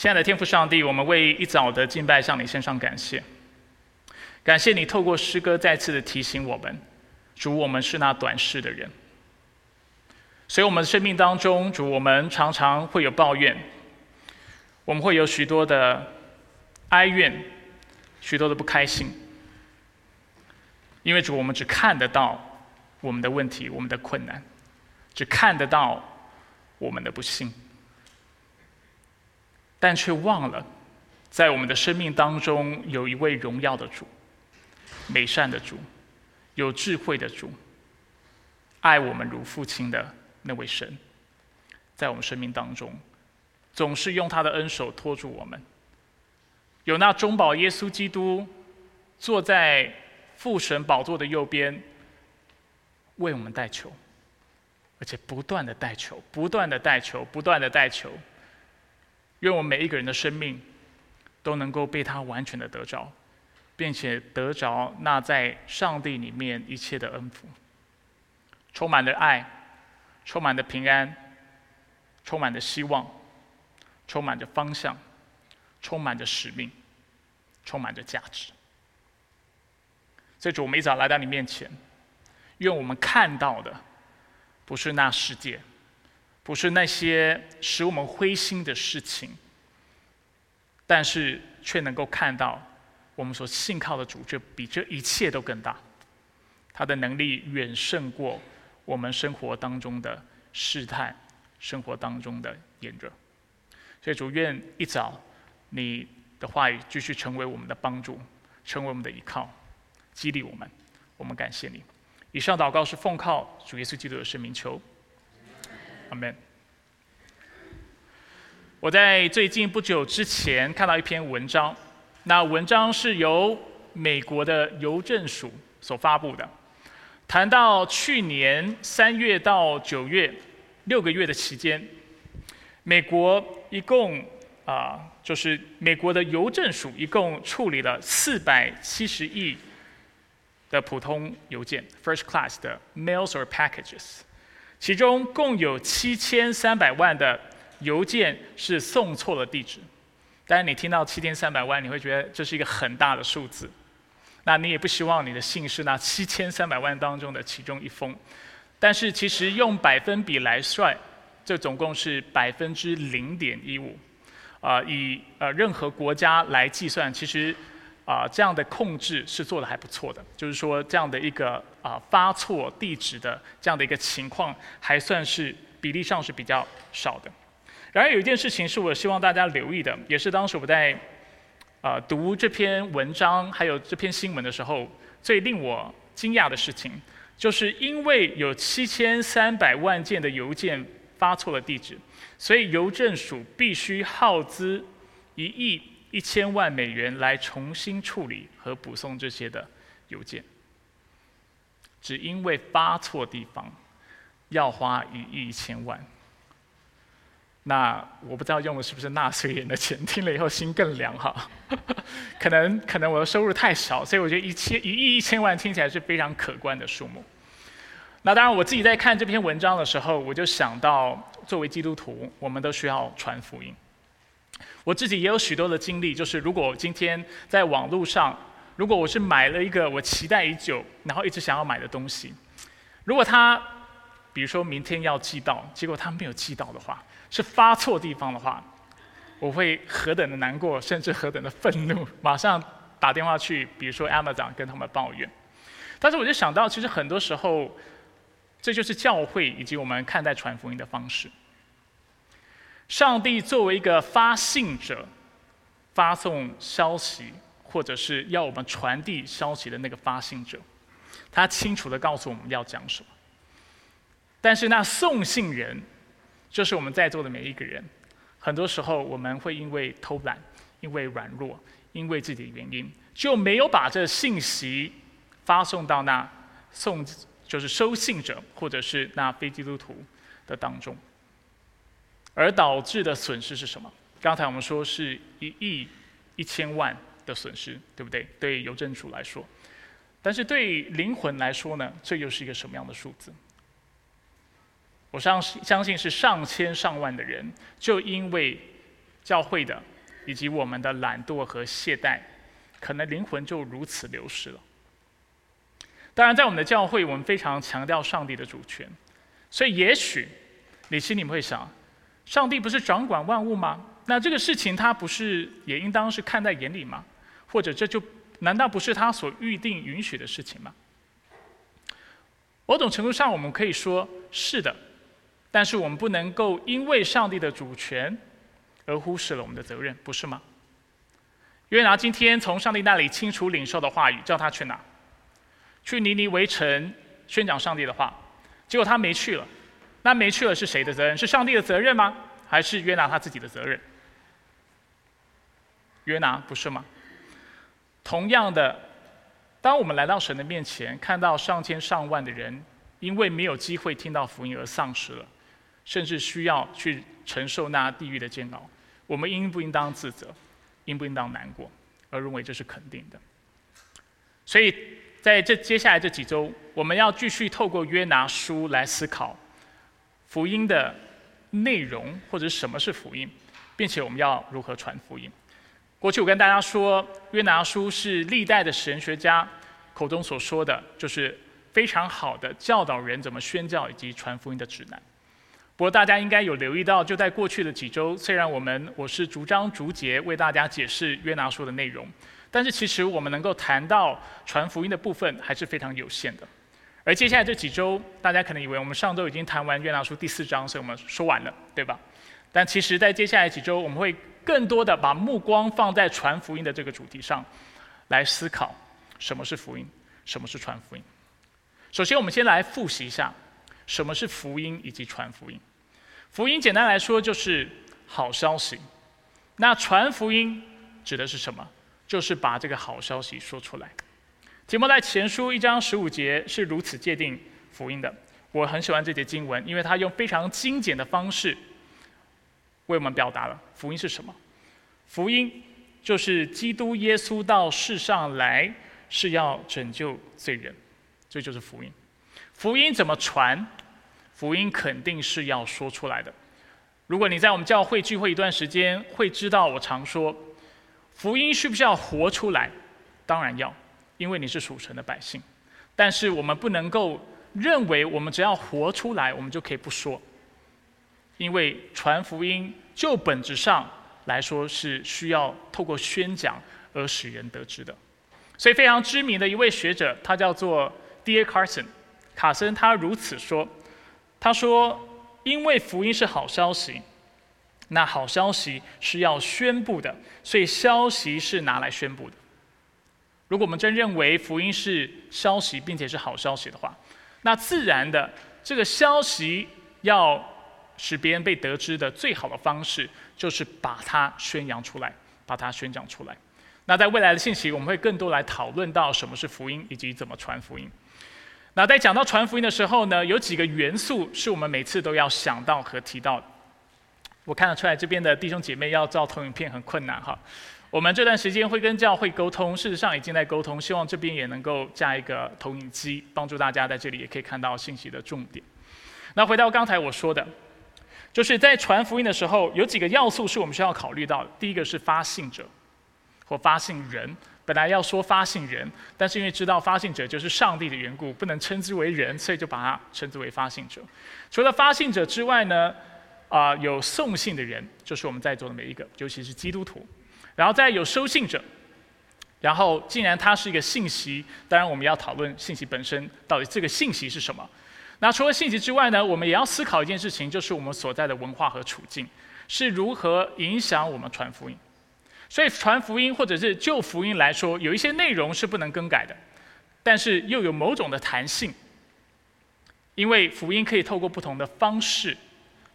亲爱的天父上帝，我们为一早的敬拜向你献上感谢，感谢你透过诗歌再次的提醒我们，主，我们是那短视的人。所以，我们生命当中，主，我们常常会有抱怨，我们会有许多的哀怨，许多的不开心，因为主，我们只看得到我们的问题、我们的困难，只看得到我们的不幸，但却忘了，在我们的生命当中有一位荣耀的主、美善的主、有智慧的主，爱我们如父亲的。那位神，在我们生命当中，总是用他的恩手托住我们。有那中保耶稣基督坐在父神宝座的右边，为我们代求，而且不断的代求，不断的代求，不断的代求。愿我们每一个人的生命都能够被他完全的得着，并且得着那在上帝里面一切的恩福，充满了爱。充满着平安，充满着希望，充满着方向，充满着使命，充满着价值。所以主，我们一早来到你面前，愿我们看到的不是那世界，不是那些使我们灰心的事情，但是却能够看到我们所信靠的主，就比这一切都更大，他的能力远胜过。我们生活当中的试探，生活当中的炎热，所以主愿一早，你的话语继续成为我们的帮助，成为我们的依靠，激励我们。我们感谢你。以上祷告是奉靠主耶稣基督的圣名求，阿门。我在最近不久之前看到一篇文章，那文章是由美国的邮政署所发布的。谈到去年三月到九月六个月的期间，美国一共啊，就是美国的邮政署一共处理了四百七十亿的普通邮件 （first class 的 mails or packages），其中共有七千三百万的邮件是送错了地址。当然，你听到七千三百万，你会觉得这是一个很大的数字。那你也不希望你的信是那七千三百万当中的其中一封，但是其实用百分比来算，这总共是百分之零点一五，啊，以呃任何国家来计算，其实啊这样的控制是做的还不错的，就是说这样的一个啊发错地址的这样的一个情况，还算是比例上是比较少的。然而有一件事情是我希望大家留意的，也是当时我在。啊，读这篇文章还有这篇新闻的时候，最令我惊讶的事情，就是因为有七千三百万件的邮件发错了地址，所以邮政署必须耗资一亿一千万美元来重新处理和补送这些的邮件。只因为发错地方，要花一亿一千万。那我不知道用的是不是纳税人的钱，听了以后心更凉哈。可能可能我的收入太少，所以我觉得一千一亿一千万听起来是非常可观的数目。那当然我自己在看这篇文章的时候，我就想到作为基督徒，我们都需要传福音。我自己也有许多的经历，就是如果今天在网络上，如果我是买了一个我期待已久，然后一直想要买的东西，如果他比如说明天要寄到，结果他没有寄到的话。是发错地方的话，我会何等的难过，甚至何等的愤怒，马上打电话去，比如说 Amazon 跟他们抱怨。但是我就想到，其实很多时候，这就是教会以及我们看待传福音的方式。上帝作为一个发信者，发送消息，或者是要我们传递消息的那个发信者，他清楚的告诉我们要讲什么。但是那送信人。就是我们在座的每一个人，很多时候我们会因为偷懒、因为软弱、因为自己的原因，就没有把这信息发送到那送就是收信者或者是那非基督徒的当中，而导致的损失是什么？刚才我们说是一亿一千万的损失，对不对？对邮政署来说，但是对灵魂来说呢？这又是一个什么样的数字？我相信相信是上千上万的人，就因为教会的以及我们的懒惰和懈怠，可能灵魂就如此流失了。当然，在我们的教会，我们非常强调上帝的主权，所以也许你心里面会想：上帝不是掌管万物吗？那这个事情他不是也应当是看在眼里吗？或者这就难道不是他所预定允许的事情吗？某种程度上，我们可以说是的，但是我们不能够因为上帝的主权而忽视了我们的责任，不是吗？约拿今天从上帝那里清楚领受的话语，叫他去哪？去尼尼围城宣讲上帝的话，结果他没去了。那没去了是谁的责任？是上帝的责任吗？还是约拿他自己的责任？约拿不是吗？同样的，当我们来到神的面前，看到上千上万的人因为没有机会听到福音而丧失了，甚至需要去承受那地狱的煎熬，我们应不应当自责？应不应当难过？而认为这是肯定的？所以。在这接下来这几周，我们要继续透过约拿书来思考福音的内容，或者什么是福音，并且我们要如何传福音。过去我跟大家说，约拿书是历代的神学家口中所说的，就是非常好的教导人怎么宣教以及传福音的指南。不过大家应该有留意到，就在过去的几周，虽然我们我是逐章逐节为大家解释约拿书的内容。但是其实我们能够谈到传福音的部分还是非常有限的，而接下来这几周，大家可能以为我们上周已经谈完约拿书第四章，所以我们说完了，对吧？但其实，在接下来几周，我们会更多的把目光放在传福音的这个主题上，来思考什么是福音，什么是传福音。首先，我们先来复习一下什么是福音以及传福音。福音简单来说就是好消息，那传福音指的是什么？就是把这个好消息说出来。提摩太前书一章十五节是如此界定福音的。我很喜欢这节经文，因为它用非常精简的方式为我们表达了福音是什么。福音就是基督耶稣到世上来是要拯救罪人，这就是福音。福音怎么传？福音肯定是要说出来的。如果你在我们教会聚会一段时间，会知道我常说。福音需不需要活出来？当然要，因为你是属神的百姓。但是我们不能够认为我们只要活出来，我们就可以不说。因为传福音就本质上来说是需要透过宣讲而使人得知的。所以非常知名的一位学者，他叫做 D.A. Carson，卡森，他如此说：“他说，因为福音是好消息。”那好消息是要宣布的，所以消息是拿来宣布的。如果我们真认为福音是消息，并且是好消息的话，那自然的这个消息要使别人被得知的最好的方式，就是把它宣扬出来，把它宣讲出来。那在未来的信息，我们会更多来讨论到什么是福音，以及怎么传福音。那在讲到传福音的时候呢，有几个元素是我们每次都要想到和提到的。我看得出来，这边的弟兄姐妹要照投影片很困难哈。我们这段时间会跟教会沟通，事实上已经在沟通，希望这边也能够加一个投影机，帮助大家在这里也可以看到信息的重点。那回到刚才我说的，就是在传福音的时候，有几个要素是我们需要考虑到的。第一个是发信者或发信人，本来要说发信人，但是因为知道发信者就是上帝的缘故，不能称之为人，所以就把它称之为发信者。除了发信者之外呢？啊，有送信的人，就是我们在座的每一个，尤其是基督徒。然后再有收信者，然后既然它是一个信息，当然我们要讨论信息本身到底这个信息是什么。那除了信息之外呢，我们也要思考一件事情，就是我们所在的文化和处境是如何影响我们传福音。所以传福音或者是旧福音来说，有一些内容是不能更改的，但是又有某种的弹性，因为福音可以透过不同的方式。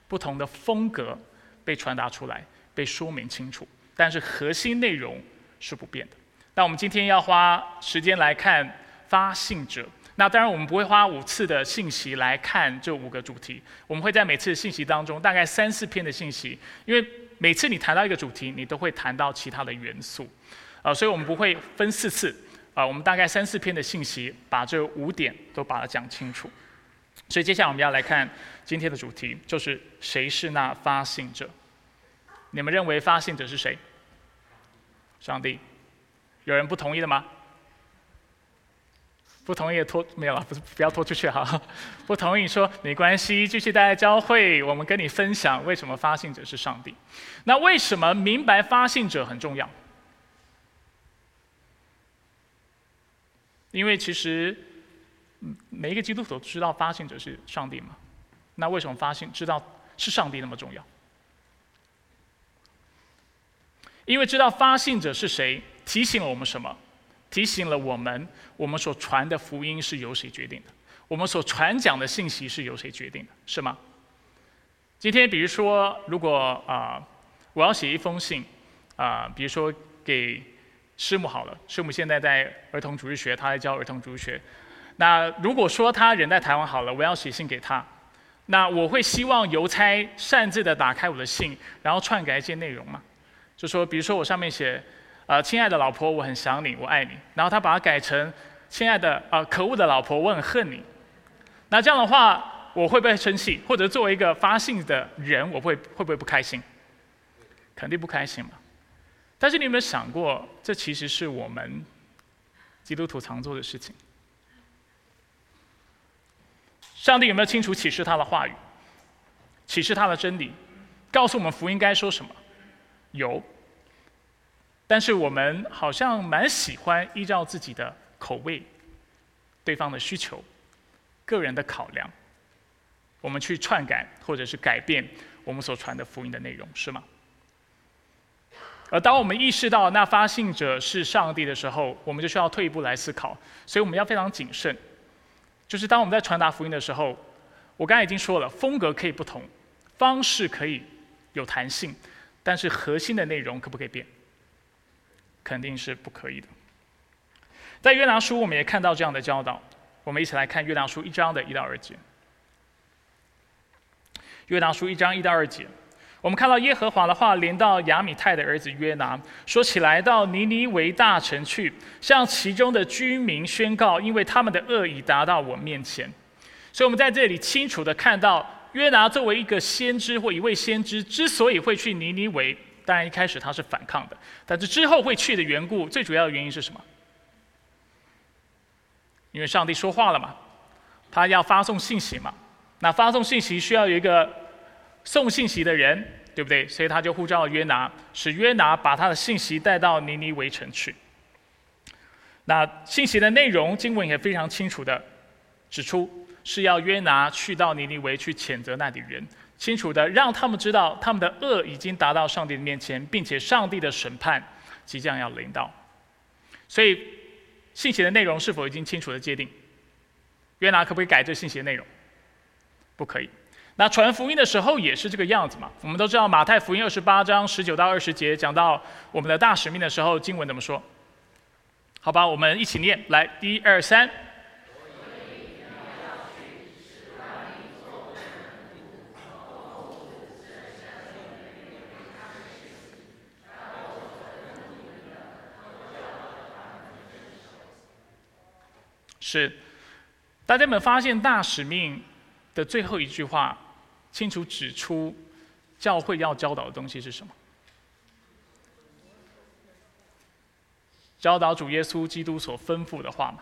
不同的风格被传达出来，被说明清楚，但是核心内容是不变的。那我们今天要花时间来看发信者。那当然，我们不会花五次的信息来看这五个主题。我们会在每次信息当中，大概三四篇的信息，因为每次你谈到一个主题，你都会谈到其他的元素，啊，所以我们不会分四次，啊，我们大概三四篇的信息，把这五点都把它讲清楚。所以接下来我们要来看今天的主题，就是谁是那发信者？你们认为发信者是谁？上帝。有人不同意的吗？不同意拖没有了，不是不要拖出去哈。不同意说没关系，继续待在教会，我们跟你分享为什么发信者是上帝。那为什么明白发信者很重要？因为其实每一个基督徒都知道发信者是上帝嘛。那为什么发信知道是上帝那么重要？因为知道发信者是谁，提醒了我们什么？提醒了我们，我们所传的福音是由谁决定的？我们所传讲的信息是由谁决定的？是吗？今天，比如说，如果啊，我要写一封信，啊，比如说给师母好了，师母现在在儿童主日学，她在教儿童主日学。那如果说她人在台湾好了，我要写信给她，那我会希望邮差擅自的打开我的信，然后篡改一些内容吗？就说，比如说我上面写。啊，亲爱的老婆，我很想你，我爱你。然后他把它改成，亲爱的啊，可恶的老婆，我很恨你。那这样的话，我会不会生气？或者作为一个发信的人，我会会不会不开心？肯定不开心嘛。但是你有没有想过，这其实是我们基督徒常做的事情？上帝有没有清楚启示他的话语？启示他的真理，告诉我们福音该说什么？有。但是我们好像蛮喜欢依照自己的口味、对方的需求、个人的考量，我们去篡改或者是改变我们所传的福音的内容，是吗？而当我们意识到那发信者是上帝的时候，我们就需要退一步来思考，所以我们要非常谨慎。就是当我们在传达福音的时候，我刚才已经说了，风格可以不同，方式可以有弹性，但是核心的内容可不可以变？肯定是不可以的。在约拿书，我们也看到这样的教导。我们一起来看约拿书一章的一到二节。约拿书一章一到二节，我们看到耶和华的话连到亚米泰的儿子约拿，说起来到尼尼为大城去，向其中的居民宣告，因为他们的恶已达到我面前。所以，我们在这里清楚的看到，约拿作为一个先知或一位先知，之所以会去尼尼为。当然，一开始他是反抗的，但是之后会去的缘故，最主要的原因是什么？因为上帝说话了嘛，他要发送信息嘛，那发送信息需要有一个送信息的人，对不对？所以他就呼召约拿，使约拿把他的信息带到尼尼围城去。那信息的内容，经文也非常清楚的指出，是要约拿去到尼尼维去谴责那里人。清楚的让他们知道，他们的恶已经达到上帝的面前，并且上帝的审判即将要临到。所以，信息的内容是否已经清楚的界定？约拿可不可以改这信息的内容？不可以。那传福音的时候也是这个样子嘛？我们都知道马太福音二十八章十九到二十节讲到我们的大使命的时候，经文怎么说？好吧，我们一起念，来，一二三。是，大家有没有发现大使命的最后一句话，清楚指出教会要教导的东西是什么？教导主耶稣基督所吩咐的话嘛。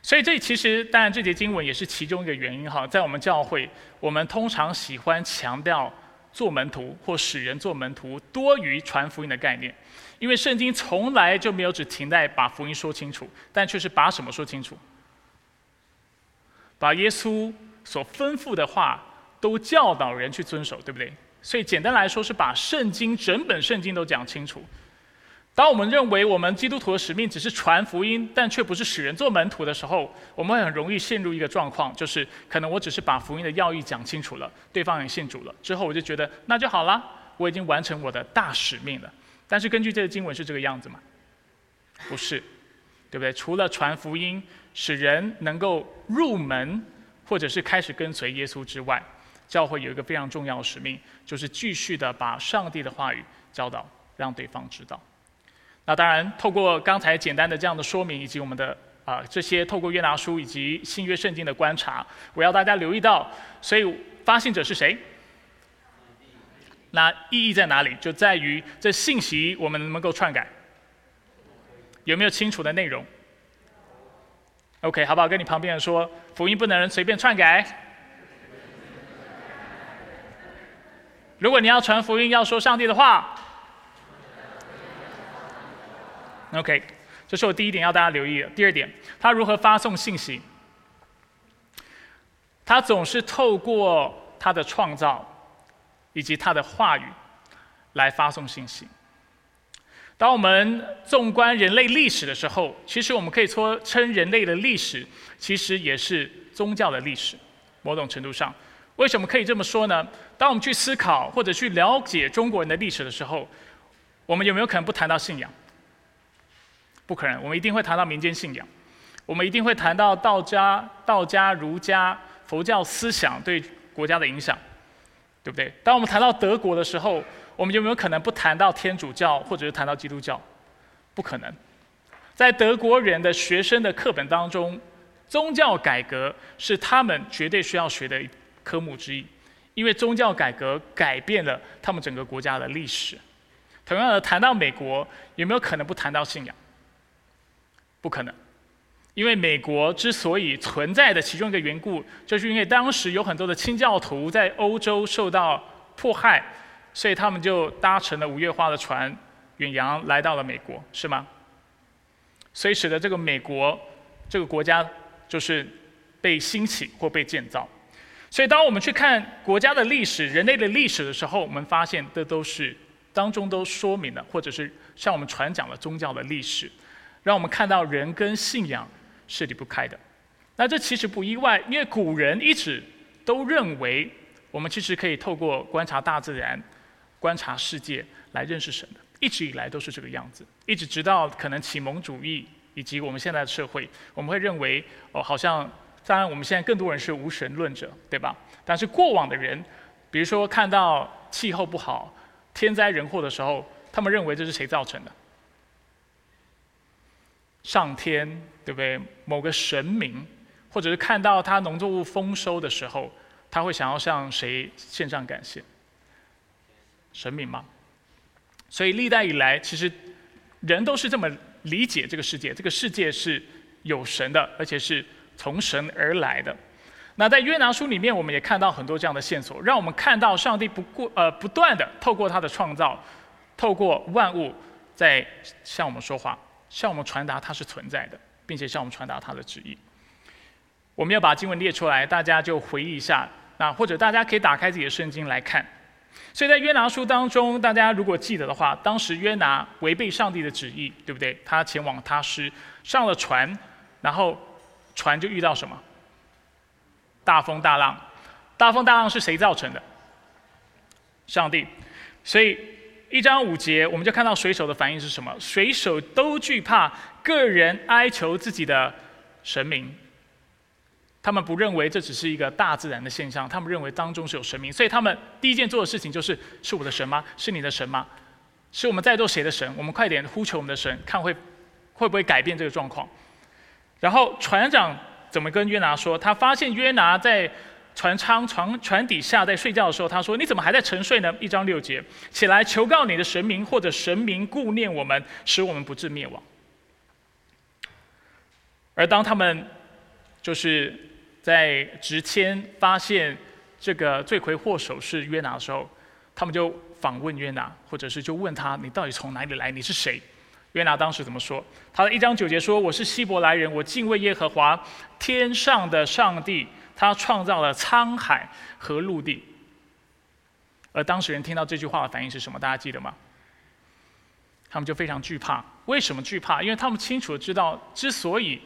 所以这其实当然这节经文也是其中一个原因哈，在我们教会，我们通常喜欢强调做门徒或使人做门徒多于传福音的概念。因为圣经从来就没有只停在把福音说清楚，但却是把什么说清楚？把耶稣所吩咐的话都教导人去遵守，对不对？所以简单来说，是把圣经整本圣经都讲清楚。当我们认为我们基督徒的使命只是传福音，但却不是使人做门徒的时候，我们会很容易陷入一个状况，就是可能我只是把福音的要义讲清楚了，对方也信主了，之后我就觉得那就好了，我已经完成我的大使命了。但是根据这个经文是这个样子吗？不是，对不对？除了传福音，使人能够入门，或者是开始跟随耶稣之外，教会有一个非常重要的使命，就是继续的把上帝的话语教导，让对方知道。那当然，透过刚才简单的这样的说明，以及我们的啊这些透过约拿书以及新约圣经的观察，我要大家留意到，所以发信者是谁？那意义在哪里？就在于这信息我们能不能够篡改，有没有清楚的内容？OK，好不好？跟你旁边人说，福音不能随便篡改。如果你要传福音，要说上帝的话。OK，这是我第一点要大家留意的。第二点，他如何发送信息？他总是透过他的创造。以及他的话语来发送信息。当我们纵观人类历史的时候，其实我们可以说称人类的历史其实也是宗教的历史。某种程度上，为什么可以这么说呢？当我们去思考或者去了解中国人的历史的时候，我们有没有可能不谈到信仰？不可能，我们一定会谈到民间信仰，我们一定会谈到道家、道家、儒家、佛教思想对国家的影响。对不对？当我们谈到德国的时候，我们有没有可能不谈到天主教或者是谈到基督教？不可能。在德国人的学生的课本当中，宗教改革是他们绝对需要学的科目之一，因为宗教改革改变了他们整个国家的历史。同样的，谈到美国，有没有可能不谈到信仰？不可能。因为美国之所以存在的其中一个缘故，就是因为当时有很多的清教徒在欧洲受到迫害，所以他们就搭乘了五月花的船，远洋来到了美国，是吗？所以使得这个美国这个国家就是被兴起或被建造。所以当我们去看国家的历史、人类的历史的时候，我们发现这都是当中都说明了，或者是向我们传讲了宗教的历史，让我们看到人跟信仰。是离不开的，那这其实不意外，因为古人一直都认为，我们其实可以透过观察大自然、观察世界来认识神的，一直以来都是这个样子，一直直到可能启蒙主义以及我们现在的社会，我们会认为哦，好像当然我们现在更多人是无神论者，对吧？但是过往的人，比如说看到气候不好、天灾人祸的时候，他们认为这是谁造成的？上天对不对？某个神明，或者是看到他农作物丰收的时候，他会想要向谁献上感谢？神明吗？所以历代以来，其实人都是这么理解这个世界：这个世界是有神的，而且是从神而来的。那在约拿书里面，我们也看到很多这样的线索，让我们看到上帝不过呃不断的透过他的创造，透过万物在向我们说话。向我们传达它是存在的，并且向我们传达它的旨意。我们要把经文列出来，大家就回忆一下。那或者大家可以打开自己的圣经来看。所以在约拿书当中，大家如果记得的话，当时约拿违背上帝的旨意，对不对？他前往他施，上了船，然后船就遇到什么？大风大浪。大风大浪是谁造成的？上帝。所以。一章五节，我们就看到水手的反应是什么？水手都惧怕个人哀求自己的神明，他们不认为这只是一个大自然的现象，他们认为当中是有神明，所以他们第一件做的事情就是：是我的神吗？是你的神吗？是我们在做谁的神？我们快点呼求我们的神，看会会不会改变这个状况。然后船长怎么跟约拿说？他发现约拿在。船舱船船底下在睡觉的时候，他说：“你怎么还在沉睡呢？”一章六节，起来求告你的神明，或者神明顾念我们，使我们不致灭亡。而当他们就是在执签发现这个罪魁祸首是约拿的时候，他们就访问约拿，或者是就问他：“你到底从哪里来？你是谁？”约拿当时怎么说？他的一章九节说：“我是希伯来人，我敬畏耶和华天上的上帝。”他创造了沧海和陆地，而当事人听到这句话的反应是什么？大家记得吗？他们就非常惧怕。为什么惧怕？因为他们清楚的知道，之所以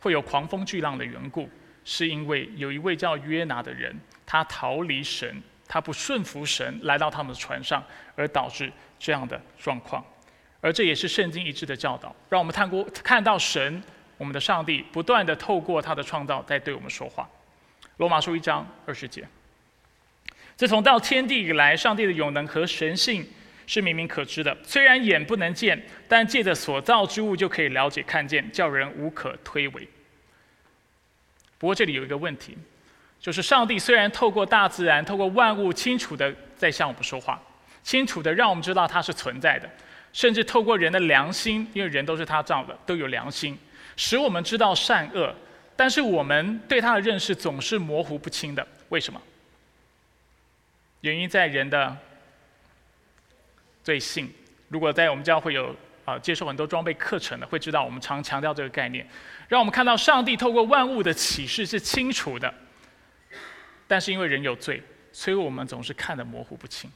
会有狂风巨浪的缘故，是因为有一位叫约拿的人，他逃离神，他不顺服神，来到他们的船上，而导致这样的状况。而这也是圣经一致的教导，让我们看过看到神，我们的上帝不断的透过他的创造在对我们说话。罗马书一章二十节。自从到天地以来，上帝的永能和神性是明明可知的。虽然眼不能见，但借着所造之物就可以了解看见，叫人无可推诿。不过这里有一个问题，就是上帝虽然透过大自然、透过万物清楚的在向我们说话，清楚的让我们知道他是存在的，甚至透过人的良心，因为人都是他造的，都有良心，使我们知道善恶。但是我们对他的认识总是模糊不清的，为什么？原因在人的罪性。如果在我们教会有啊接受很多装备课程的，会知道我们常强调这个概念，让我们看到上帝透过万物的启示是清楚的。但是因为人有罪，所以我们总是看得模糊不清。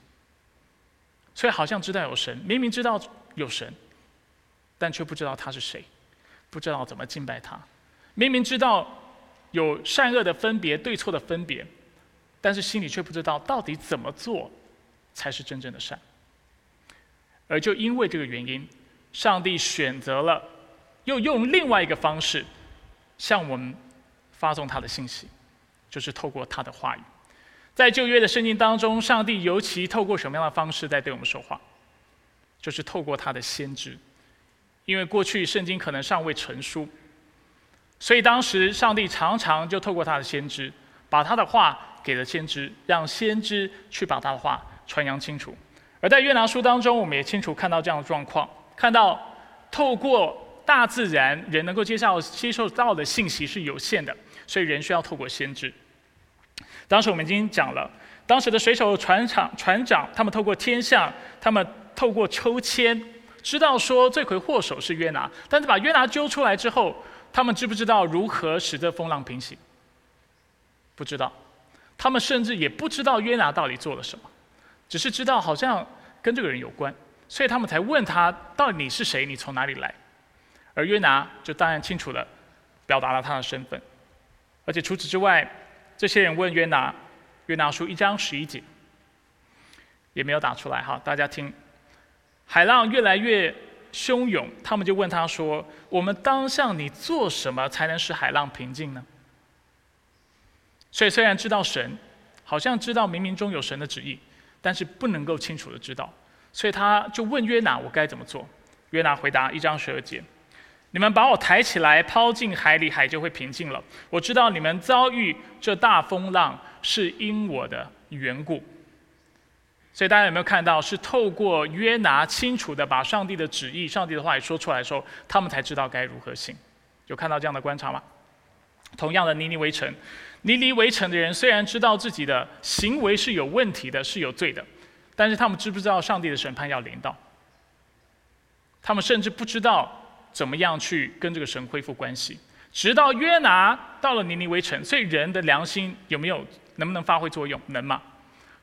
所以好像知道有神，明明知道有神，但却不知道他是谁，不知道怎么敬拜他。明明知道有善恶的分别、对错的分别，但是心里却不知道到底怎么做才是真正的善。而就因为这个原因，上帝选择了又用另外一个方式向我们发送他的信息，就是透过他的话语。在旧约的圣经当中，上帝尤其透过什么样的方式在对我们说话？就是透过他的先知，因为过去圣经可能尚未成书。所以当时上帝常常就透过他的先知，把他的话给了先知，让先知去把他的话传扬清楚。而在约拿书当中，我们也清楚看到这样的状况：看到透过大自然，人能够接受接受到的信息是有限的，所以人需要透过先知。当时我们已经讲了，当时的水手船长船长，他们透过天象，他们透过抽签，知道说罪魁祸首是约拿，但是把约拿揪出来之后。他们知不知道如何使这风浪平息？不知道，他们甚至也不知道约拿到底做了什么，只是知道好像跟这个人有关，所以他们才问他：到底你是谁？你从哪里来？而约拿就当然清楚的表达了他的身份，而且除此之外，这些人问约拿，约拿书一章十一节也没有打出来哈，大家听，海浪越来越。汹涌，他们就问他说：“我们当向你做什么，才能使海浪平静呢？”所以虽然知道神，好像知道冥冥中有神的旨意，但是不能够清楚的知道，所以他就问约拿：“我该怎么做？”约拿回答一章十二节：“你们把我抬起来，抛进海里，海就会平静了。我知道你们遭遇这大风浪，是因我的缘故。”所以大家有没有看到，是透过约拿清楚的把上帝的旨意、上帝的话语说出来的时候，他们才知道该如何行。有看到这样的观察吗？同样的，尼尼微城，尼尼微城的人虽然知道自己的行为是有问题的、是有罪的，但是他们知不知道上帝的审判要临到？他们甚至不知道怎么样去跟这个神恢复关系。直到约拿到了尼尼微城，所以人的良心有没有、能不能发挥作用？能吗？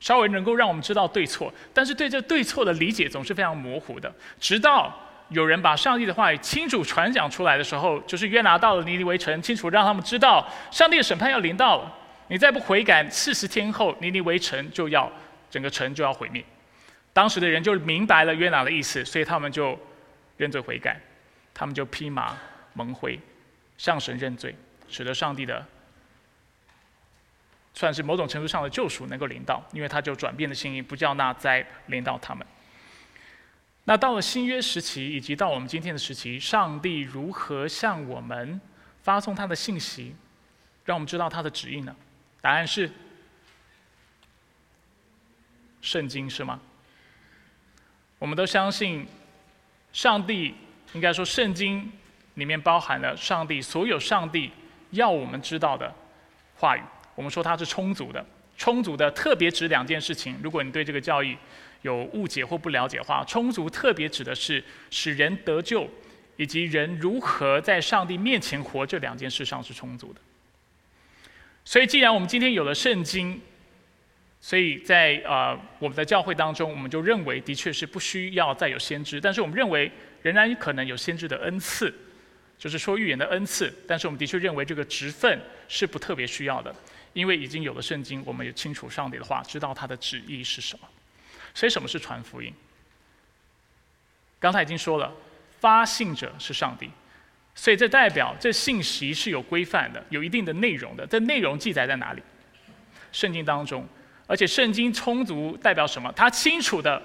稍微能够让我们知道对错，但是对这对错的理解总是非常模糊的。直到有人把上帝的话语清楚传讲出来的时候，就是约拿到了尼尼微城，清楚让他们知道上帝的审判要临到了。你再不悔改，四十天后尼尼微城就要整个城就要毁灭。当时的人就明白了约拿的意思，所以他们就认罪悔改，他们就披麻蒙灰，向神认罪，使得上帝的。算是某种程度上的救赎能够领到，因为他就转变的心意，不叫那灾领到他们。那到了新约时期，以及到我们今天的时期，上帝如何向我们发送他的信息，让我们知道他的旨意呢？答案是圣经，是吗？我们都相信，上帝应该说圣经里面包含了上帝所有上帝要我们知道的话语。我们说它是充足的，充足的特别指两件事情。如果你对这个教义有误解或不了解的话，充足特别指的是使人得救，以及人如何在上帝面前活这两件事上是充足的。所以，既然我们今天有了圣经，所以在呃我们的教会当中，我们就认为的确是不需要再有先知，但是我们认为仍然可能有先知的恩赐，就是说预言的恩赐。但是我们的确认为这个职分是不特别需要的。因为已经有了圣经，我们也清楚上帝的话，知道他的旨意是什么。所以，什么是传福音？刚才已经说了，发信者是上帝，所以这代表这信息是有规范的，有一定的内容的。这内容记载在哪里？圣经当中，而且圣经充足代表什么？他清楚的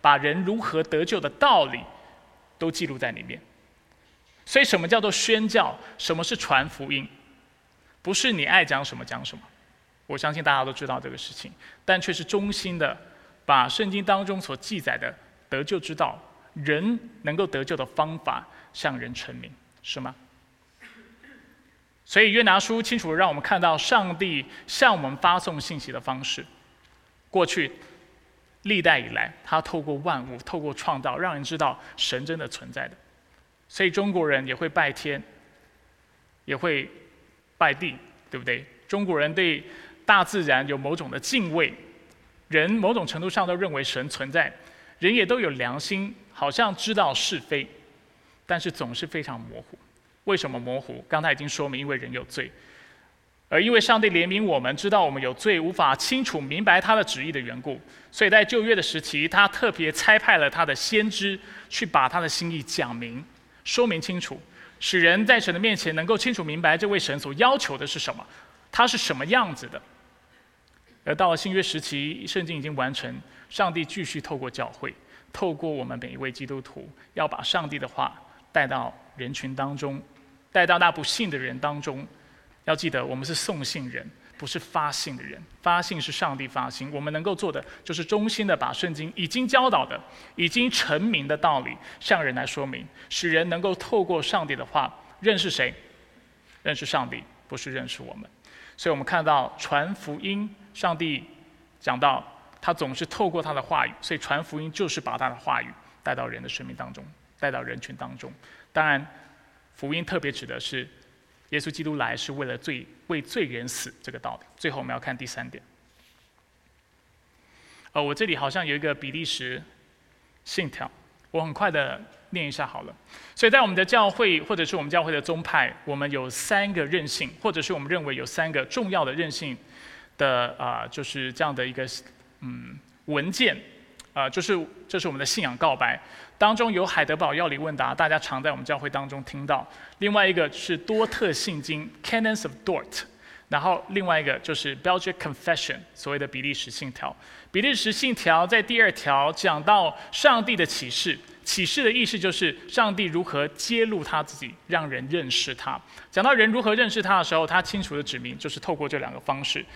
把人如何得救的道理都记录在里面。所以，什么叫做宣教？什么是传福音？不是你爱讲什么讲什么，我相信大家都知道这个事情，但却是衷心的把圣经当中所记载的得救之道，人能够得救的方法向人陈明，是吗？所以约拿书清楚让我们看到上帝向我们发送信息的方式。过去历代以来，他透过万物，透过创造，让人知道神真的存在的。所以中国人也会拜天，也会拜地，对不对？中国人对大自然有某种的敬畏，人某种程度上都认为神存在，人也都有良心，好像知道是非，但是总是非常模糊。为什么模糊？刚才已经说明，因为人有罪，而因为上帝怜悯我们，知道我们有罪，无法清楚明白他的旨意的缘故，所以在旧约的时期，他特别差派了他的先知去把他的心意讲明、说明清楚，使人在神的面前能够清楚明白这位神所要求的是什么，他是什么样子的。而到了新约时期，圣经已经完成，上帝继续透过教会，透过我们每一位基督徒，要把上帝的话带到人群当中。带到那不信的人当中，要记得我们是送信人，不是发信的人。发信是上帝发信，我们能够做的就是衷心的把圣经已经教导的、已经成名的道理向人来说明，使人能够透过上帝的话认识谁？认识上帝，不是认识我们。所以我们看到传福音，上帝讲到他总是透过他的话语，所以传福音就是把他的话语带到人的生命当中，带到人群当中。当然。福音特别指的是，耶稣基督来是为了罪为罪人死这个道理。最后我们要看第三点。呃，我这里好像有一个比利时信条，我很快的念一下好了。所以在我们的教会或者是我们教会的宗派，我们有三个任性，或者是我们认为有三个重要的任性的啊，就是这样的一个嗯文件。啊，就是这是我们的信仰告白，当中有海德堡要理问答，大家常在我们教会当中听到。另外一个是多特信经 （Canons of Dort），然后另外一个就是 Belgic Confession，所谓的比利时信条。比利时信条在第二条讲到上帝的启示，启示的意思就是上帝如何揭露他自己，让人认识他。讲到人如何认识他的时候，他清楚的指明就是透过这两个方式，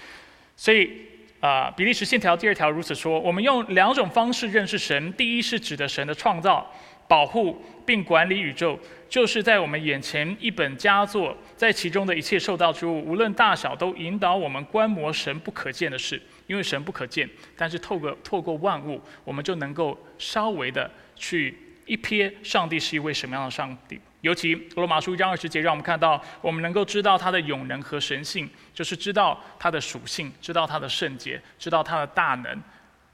所以。啊，比利时信条第二条如此说：我们用两种方式认识神。第一是指的神的创造、保护并管理宇宙，就是在我们眼前一本佳作，在其中的一切受到之物，无论大小，都引导我们观摩神不可见的事。因为神不可见，但是透过透过万物，我们就能够稍微的去一瞥上帝是一位什么样的上帝。尤其罗马书一章二十节，让我们看到，我们能够知道他的永能和神性，就是知道他的属性，知道他的圣洁，知道他的大能，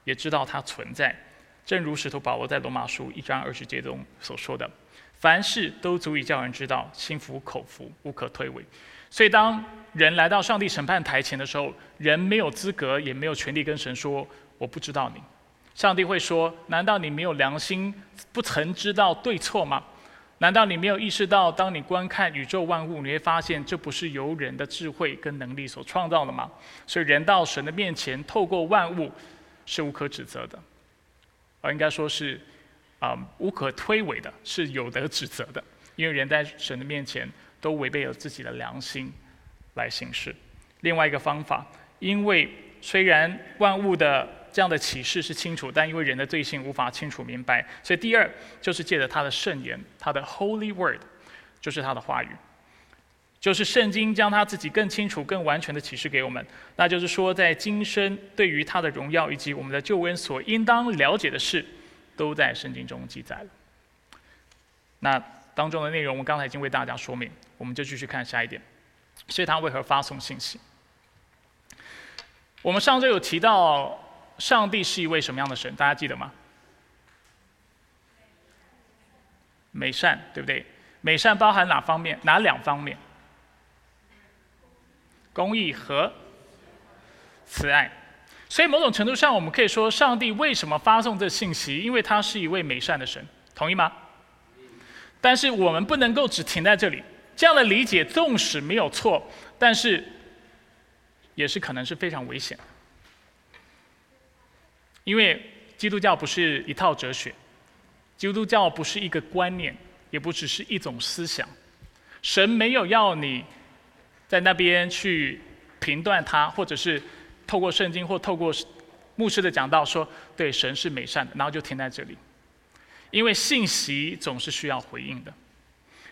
也知道他存在。正如使徒保罗在罗马书一章二十节中所说的：“凡事都足以叫人知道，心服口服，无可推诿。”所以，当人来到上帝审判台前的时候，人没有资格，也没有权利跟神说：“我不知道你。”上帝会说：“难道你没有良心，不曾知道对错吗？”难道你没有意识到，当你观看宇宙万物，你会发现这不是由人的智慧跟能力所创造的吗？所以人到神的面前，透过万物是无可指责的，而应该说是啊无可推诿的，是有得指责的。因为人在神的面前都违背了自己的良心来行事。另外一个方法，因为虽然万物的这样的启示是清楚，但因为人的罪性无法清楚明白，所以第二就是借着他的圣言，他的 Holy Word，就是他的话语，就是圣经将他自己更清楚、更完全的启示给我们。那就是说，在今生对于他的荣耀以及我们的救恩所应当了解的事，都在圣经中记载了。那当中的内容，我刚才已经为大家说明，我们就继续看下一点，所以他为何发送信息？我们上周有提到。上帝是一位什么样的神？大家记得吗？美善，对不对？美善包含哪方面？哪两方面？公义和慈爱。所以某种程度上，我们可以说，上帝为什么发送这信息？因为他是一位美善的神，同意吗？但是我们不能够只停在这里。这样的理解，纵使没有错，但是也是可能是非常危险。因为基督教不是一套哲学，基督教不是一个观念，也不只是一种思想。神没有要你在那边去评断他，或者是透过圣经或透过牧师的讲道说，对，神是美善的，然后就停在这里。因为信息总是需要回应的，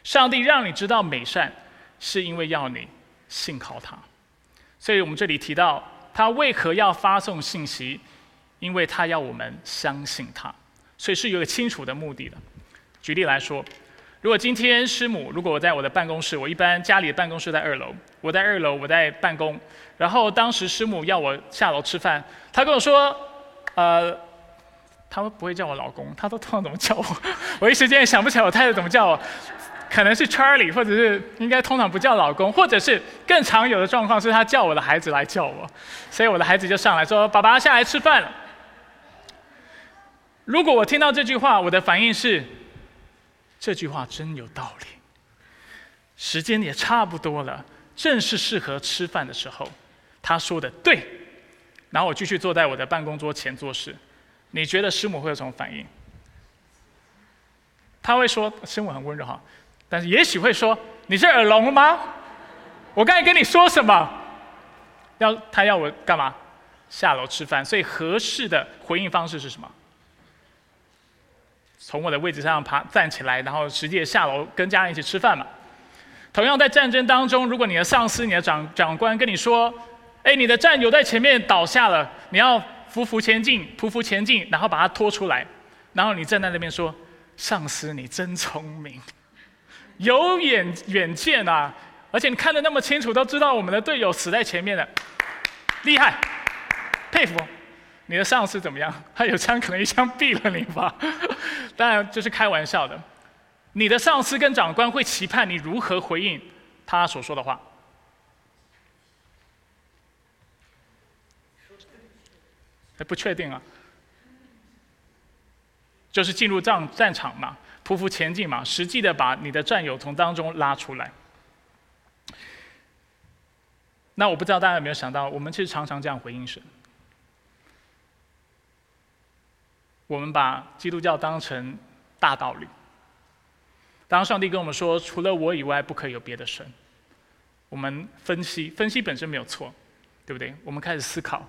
上帝让你知道美善，是因为要你信靠他。所以我们这里提到，他为何要发送信息？因为他要我们相信他，所以是有个清楚的目的的。举例来说，如果今天师母，如果我在我的办公室，我一般家里的办公室在二楼，我在二楼我在办公，然后当时师母要我下楼吃饭，他跟我说，呃。他们不会叫我老公，他都通常怎么叫我？我一时间也想不起来我太太怎么叫我，可能是 Charlie，或者是应该通常不叫老公，或者是更常有的状况是他叫我的孩子来叫我，所以我的孩子就上来说：“爸爸下来吃饭了。”如果我听到这句话，我的反应是：这句话真有道理，时间也差不多了，正是适合吃饭的时候。他说的对，然后我继续坐在我的办公桌前做事。你觉得师母会有什么反应？他会说师母很温柔哈，但是也许会说你是耳聋吗？我刚才跟你说什么？要他要我干嘛？下楼吃饭。所以合适的回应方式是什么？从我的位置上爬站起来，然后直接下楼跟家人一起吃饭嘛。同样在战争当中，如果你的上司、你的长长官跟你说：“哎，你的战友在前面倒下了，你要。”匍匐前进，匍匐前进，然后把他拖出来，然后你站在那边说：“上司，你真聪明，有远远见啊！而且你看得那么清楚，都知道我们的队友死在前面了，厉害，佩服！你的上司怎么样？他有枪，可能一枪毙了你吧？当然这是开玩笑的。你的上司跟长官会期盼你如何回应他所说的话。”还不确定啊，就是进入战战场嘛，匍匐前进嘛，实际的把你的战友从当中拉出来。那我不知道大家有没有想到，我们其实常常这样回应神。我们把基督教当成大道理，当上帝跟我们说除了我以外不可以有别的神，我们分析分析本身没有错，对不对？我们开始思考。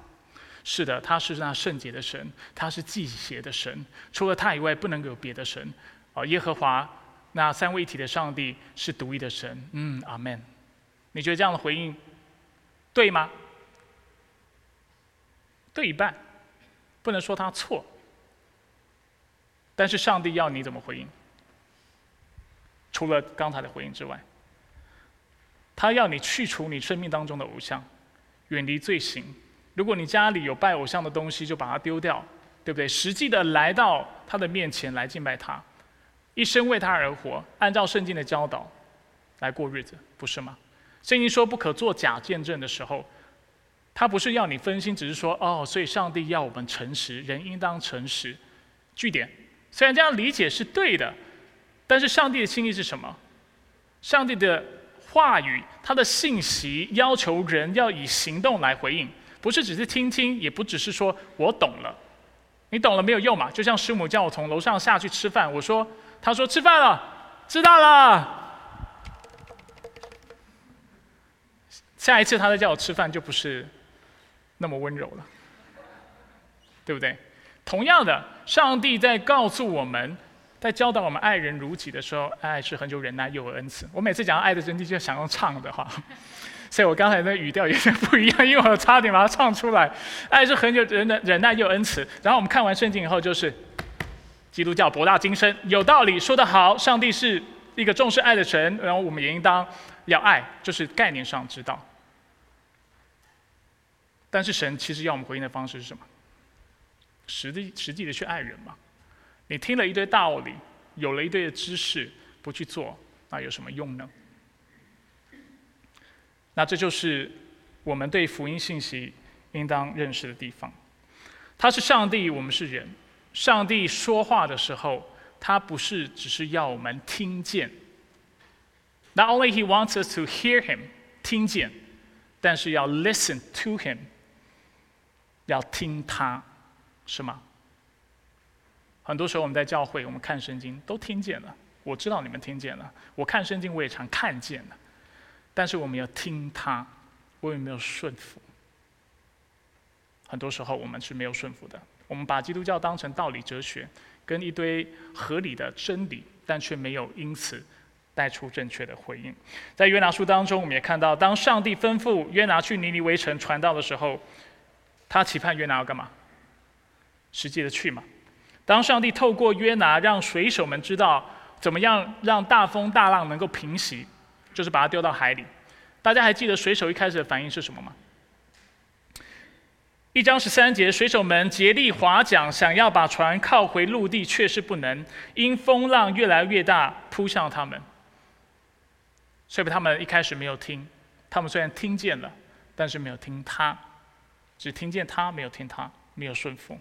是的，他是那圣洁的神，他是祭邪的神，除了他以外，不能有别的神。哦，耶和华那三位一体的上帝是独一的神。嗯，阿门。你觉得这样的回应对吗？对一半，不能说他错。但是上帝要你怎么回应？除了刚才的回应之外，他要你去除你生命当中的偶像，远离罪行。如果你家里有拜偶像的东西，就把它丢掉，对不对？实际的来到他的面前来敬拜他，一生为他而活，按照圣经的教导来过日子，不是吗？圣经说不可做假见证的时候，他不是要你分心，只是说哦，所以上帝要我们诚实，人应当诚实。据点，虽然这样理解是对的，但是上帝的心意是什么？上帝的话语，他的信息要求人要以行动来回应。不是只是听听，也不只是说我懂了，你懂了没有用嘛？就像师母叫我从楼上下去吃饭，我说，他说吃饭了，知道了。下一次他再叫我吃饭，就不是那么温柔了，对不对？同样的，上帝在告诉我们，在教导我们爱人如己的时候，爱是很久忍耐，又有恩慈。我每次讲到爱的真谛，就想用唱的话。所以我刚才那语调有点不一样，因为我差点把它唱出来。爱是很久忍耐，忍耐又有恩慈。然后我们看完圣经以后，就是基督教博大精深，有道理，说得好。上帝是一个重视爱的神，然后我们也应当要爱，就是概念上知道。但是神其实要我们回应的方式是什么？实际实际的去爱人嘛。你听了一堆道理，有了一堆的知识，不去做，那有什么用呢？那这就是我们对福音信息应当认识的地方。他是上帝，我们是人。上帝说话的时候，他不是只是要我们听见。Not only he wants us to hear him，听见，但是要 listen to him，要听他，是吗？很多时候我们在教会，我们看圣经都听见了，我知道你们听见了。我看圣经，我也常看见了。但是我们要听他，我有没有顺服？很多时候我们是没有顺服的。我们把基督教当成道理哲学，跟一堆合理的真理，但却没有因此带出正确的回应。在约拿书当中，我们也看到，当上帝吩咐约拿去尼尼微城传道的时候，他期盼约拿要干嘛？实际的去嘛。当上帝透过约拿让水手们知道怎么样让大风大浪能够平息，就是把它丢到海里。大家还记得水手一开始的反应是什么吗？一章十三节，水手们竭力划桨，想要把船靠回陆地，却是不能，因风浪越来越大，扑向他们。所以他们一开始没有听，他们虽然听见了，但是没有听他，只听见他，没有听他，没有顺风。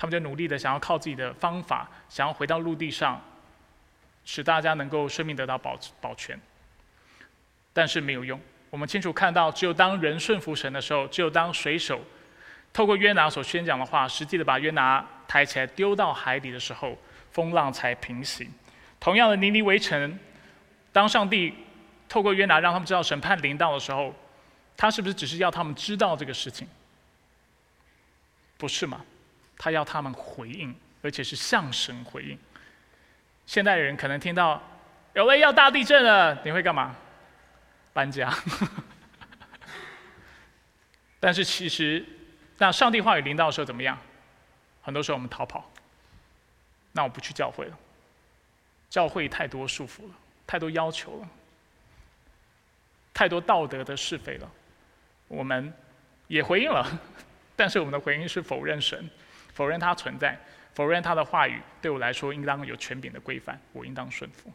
他们就努力的想要靠自己的方法，想要回到陆地上，使大家能够生命得到保保全。但是没有用。我们清楚看到，只有当人顺服神的时候，只有当水手。透过约拿所宣讲的话，实际的把约拿抬起来丢到海底的时候，风浪才平息。同样的，尼尼围城，当上帝透过约拿让他们知道审判临到的时候，他是不是只是要他们知道这个事情？不是吗？他要他们回应，而且是向神回应。现代人可能听到有了要大地震了，你会干嘛？搬家。但是其实。那上帝话语临到的时候怎么样？很多时候我们逃跑。那我不去教会了，教会太多束缚了，太多要求了，太多道德的是非了。我们也回应了，但是我们的回应是否认神，否认他存在，否认他的话语对我来说应当有权柄的规范，我应当顺服。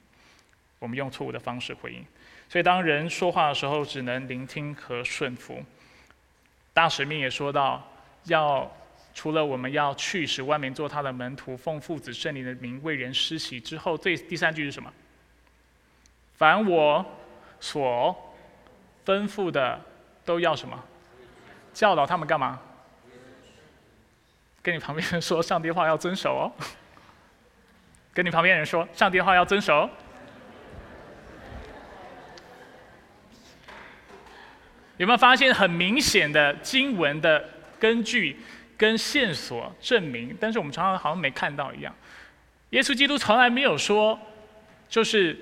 我们用错误的方式回应，所以当人说话的时候，只能聆听和顺服。大使命也说到。要除了我们要去使万民做他的门徒，奉父子圣灵的名为人施洗之后，最第三句是什么？凡我所吩咐的都要什么？教导他们干嘛？跟你旁边人说，上帝话要遵守哦。跟你旁边人说，上帝话要遵守。有没有发现很明显的经文的？根据跟线索证明，但是我们常常好像没看到一样。耶稣基督从来没有说，就是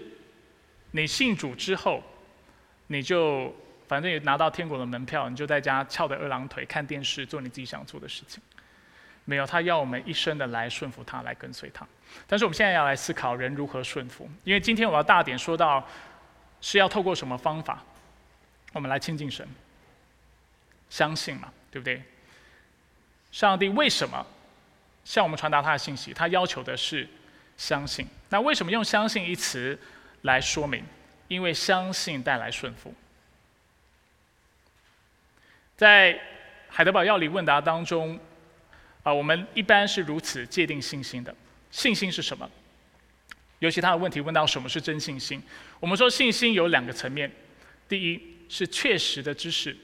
你信主之后，你就反正也拿到天国的门票，你就在家翘着二郎腿看电视，做你自己想做的事情。没有，他要我们一生的来顺服他，来跟随他。但是我们现在要来思考人如何顺服，因为今天我要大点说到是要透过什么方法，我们来亲近神，相信嘛，对不对？上帝为什么向我们传达他的信息？他要求的是相信。那为什么用“相信”一词来说明？因为相信带来顺服。在海德堡药理问答当中，啊，我们一般是如此界定信心的：信心是什么？尤其他的问题问到什么是真信心？我们说信心有两个层面：第一是确实的知识，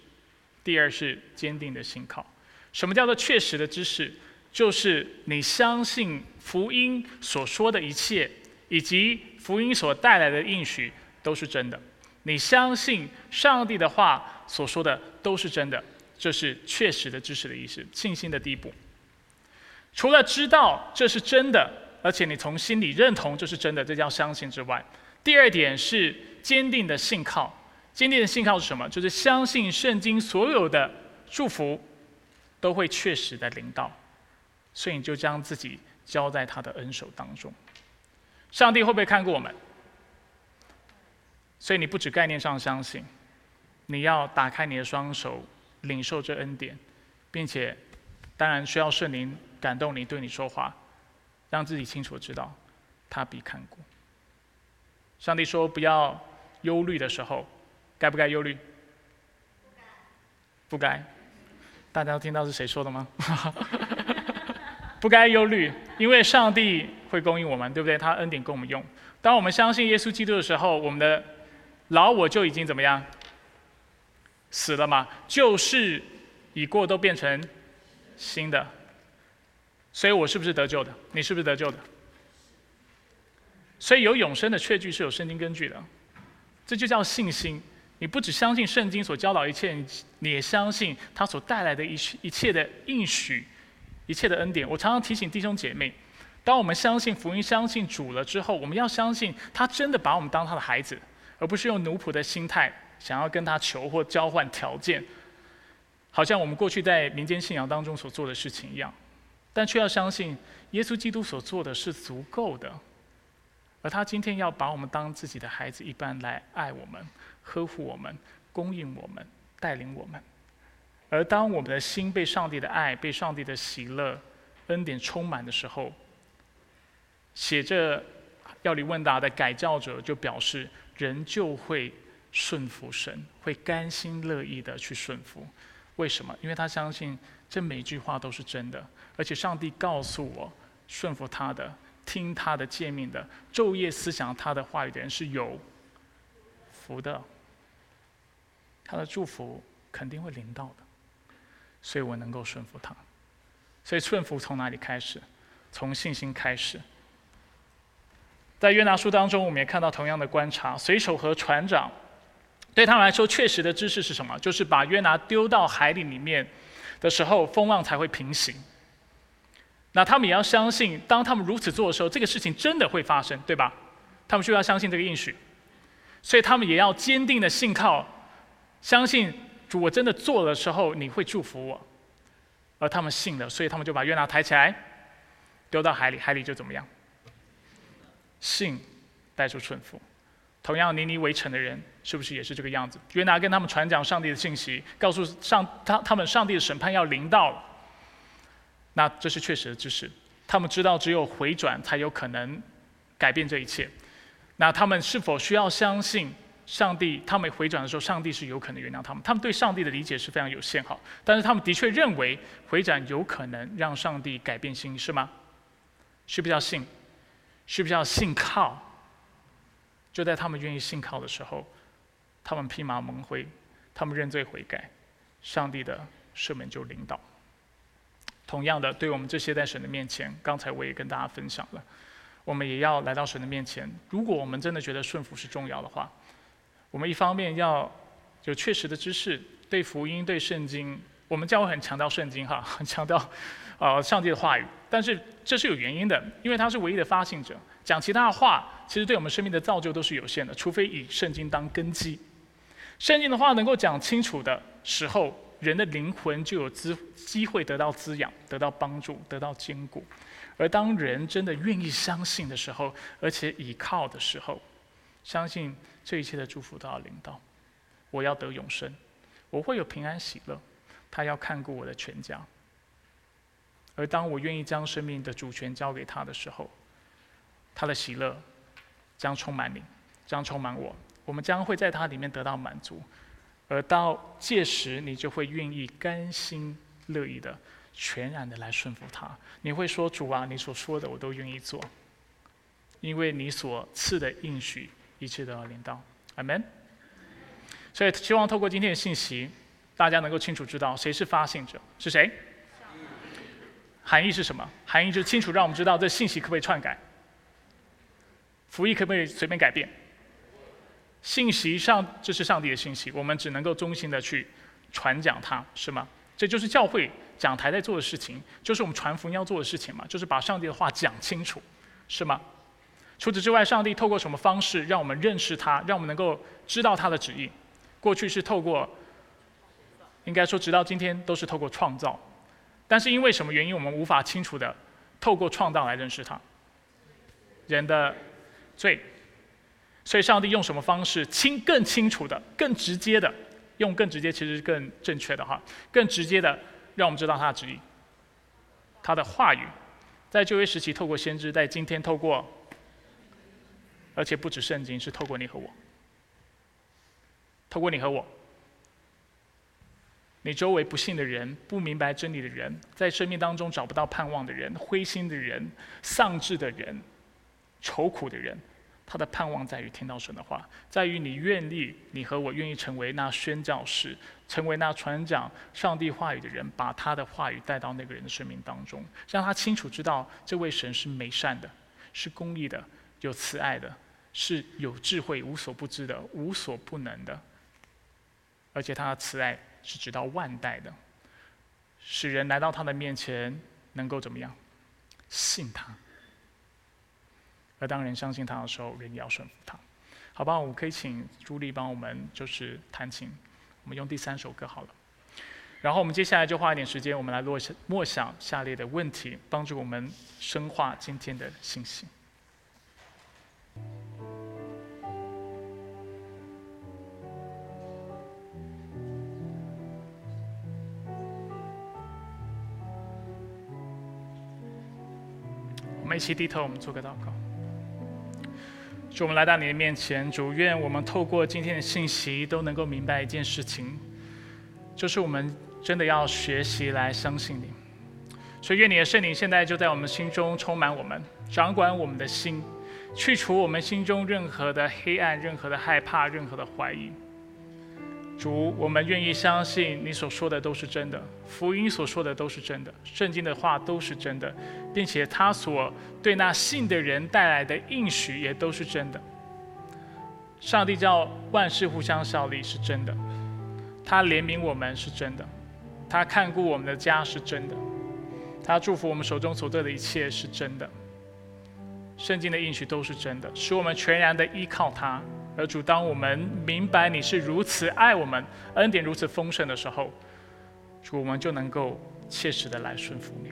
第二是坚定的信靠。什么叫做确实的知识？就是你相信福音所说的一切，以及福音所带来的应许都是真的。你相信上帝的话所说的都是真的，这是确实的知识的意思。信心的第一步，除了知道这是真的，而且你从心里认同这是真的，这叫相信之外，第二点是坚定的信靠。坚定的信靠是什么？就是相信圣经所有的祝福。都会确实的领到，所以你就将自己交在他的恩手当中。上帝会不会看过我们？所以你不止概念上相信，你要打开你的双手，领受这恩典，并且当然需要圣灵感动你，对你说话，让自己清楚知道他必看过。上帝说不要忧虑的时候，该不该忧虑？不该。大家都听到是谁说的吗？不该忧虑，因为上帝会供应我们，对不对？他恩典供我们用。当我们相信耶稣基督的时候，我们的老我就已经怎么样？死了嘛？旧事已过，都变成新的。所以我是不是得救的？你是不是得救的？所以有永生的确据是有圣经根据的，这就叫信心。你不只相信圣经所教导一切，你也相信他所带来的一一切的应许，一切的恩典。我常常提醒弟兄姐妹，当我们相信福音、相信主了之后，我们要相信他真的把我们当他的孩子，而不是用奴仆的心态想要跟他求或交换条件，好像我们过去在民间信仰当中所做的事情一样。但却要相信耶稣基督所做的是足够的，而他今天要把我们当自己的孩子一般来爱我们。呵护我们，供应我们，带领我们。而当我们的心被上帝的爱、被上帝的喜乐、恩典充满的时候，写着要理问答的改教者就表示，人就会顺服神，会甘心乐意的去顺服。为什么？因为他相信这每句话都是真的，而且上帝告诉我，顺服他的、听他的诫命的、昼夜思想他的话语的人是有福的。他的祝福肯定会临到的，所以我能够顺服他。所以顺服从哪里开始？从信心开始。在约拿书当中，我们也看到同样的观察：水手和船长对他们来说，确实的知识是什么？就是把约拿丢到海里里面的时候，风浪才会平息。那他们也要相信，当他们如此做的时候，这个事情真的会发生，对吧？他们需要相信这个应许，所以他们也要坚定的信靠。相信主，我真的做的时候，你会祝福我。而他们信了，所以他们就把约拿抬起来，丢到海里，海里就怎么样？信带出顺服。同样，尼尼围城的人是不是也是这个样子？约拿跟他们传讲上帝的信息，告诉上他他们上帝的审判要临到了。那这是确实的知识，他们知道只有回转才有可能改变这一切。那他们是否需要相信？上帝，他们回转的时候，上帝是有可能原谅他们。他们对上帝的理解是非常有限，哈，但是他们的确认为回转有可能让上帝改变心意，是吗？需不需要信？需不需要信靠？就在他们愿意信靠的时候，他们披麻蒙灰，他们认罪悔改，上帝的赦免就领导。同样的，对我们这些在神的面前，刚才我也跟大家分享了，我们也要来到神的面前。如果我们真的觉得顺服是重要的话，我们一方面要有确实的知识，对福音、对圣经，我们教会很强调圣经哈，很强调，呃，上帝的话语。但是这是有原因的，因为他是唯一的发信者，讲其他的话，其实对我们生命的造就都是有限的，除非以圣经当根基。圣经的话能够讲清楚的时候，人的灵魂就有资机会得到滋养、得到帮助、得到坚固。而当人真的愿意相信的时候，而且倚靠的时候，相信。这一切的祝福都要领到，我要得永生，我会有平安喜乐，他要看顾我的全家。而当我愿意将生命的主权交给他的时候，他的喜乐将充满你，将充满我，我们将会在他里面得到满足。而到届时，你就会愿意甘心乐意的、全然的来顺服他。你会说：“主啊，你所说的我都愿意做，因为你所赐的应许。”一切都要领到，Amen。所以希望透过今天的信息，大家能够清楚知道谁是发信者，是谁？含义是什么？含义就是清楚让我们知道这信息可不可以篡改，福音可不可以随便改变？信息上这是上帝的信息，我们只能够忠心的去传讲它，是吗？这就是教会讲台在做的事情，就是我们传福音要做的事情嘛，就是把上帝的话讲清楚，是吗？除此之外，上帝透过什么方式让我们认识他，让我们能够知道他的旨意？过去是透过，应该说直到今天都是透过创造，但是因为什么原因，我们无法清楚的透过创造来认识他？人的罪，所以上帝用什么方式清更清楚的、更直接的，用更直接其实更正确的哈，更直接的让我们知道他的旨意，他的话语，在旧约时期透过先知，在今天透过。而且不止圣经，是透过你和我，透过你和我，你周围不信的人、不明白真理的人、在生命当中找不到盼望的人、灰心的人、丧志的人、愁苦的人，他的盼望在于听到神的话，在于你愿意，你和我愿意成为那宣教士，成为那传讲上帝话语的人，把他的话语带到那个人的生命当中，让他清楚知道这位神是美善的，是公义的，有慈爱的。是有智慧、无所不知的、无所不能的，而且他的慈爱是直到万代的，使人来到他的面前能够怎么样？信他。而当人相信他的时候，人也要顺服他。好吧，我们可以请朱莉帮我们就是弹琴，我们用第三首歌好了。然后我们接下来就花一点时间，我们来落下默想下列的问题，帮助我们深化今天的信息。我们一起低头，我们做个祷告。主，我们来到你的面前，主愿我们透过今天的信息，都能够明白一件事情，就是我们真的要学习来相信你。所以愿你的圣灵现在就在我们心中充满我们，掌管我们的心，去除我们心中任何的黑暗、任何的害怕、任何的怀疑。主，我们愿意相信你所说的都是真的，福音所说的都是真的，圣经的话都是真的，并且他所对那信的人带来的应许也都是真的。上帝叫万事互相效力是真的，他怜悯我们是真的，他看顾我们的家是真的，他祝福我们手中所得的一切是真的。圣经的应许都是真的，使我们全然的依靠他。而主，当我们明白你是如此爱我们，恩典如此丰盛的时候，主，我们就能够切实的来顺服你。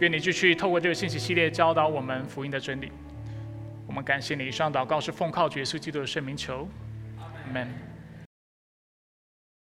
愿你继续透过这个信息系列教导我们福音的真理。我们感谢你，以上祷告是奉靠耶稣基督的圣名求阿门。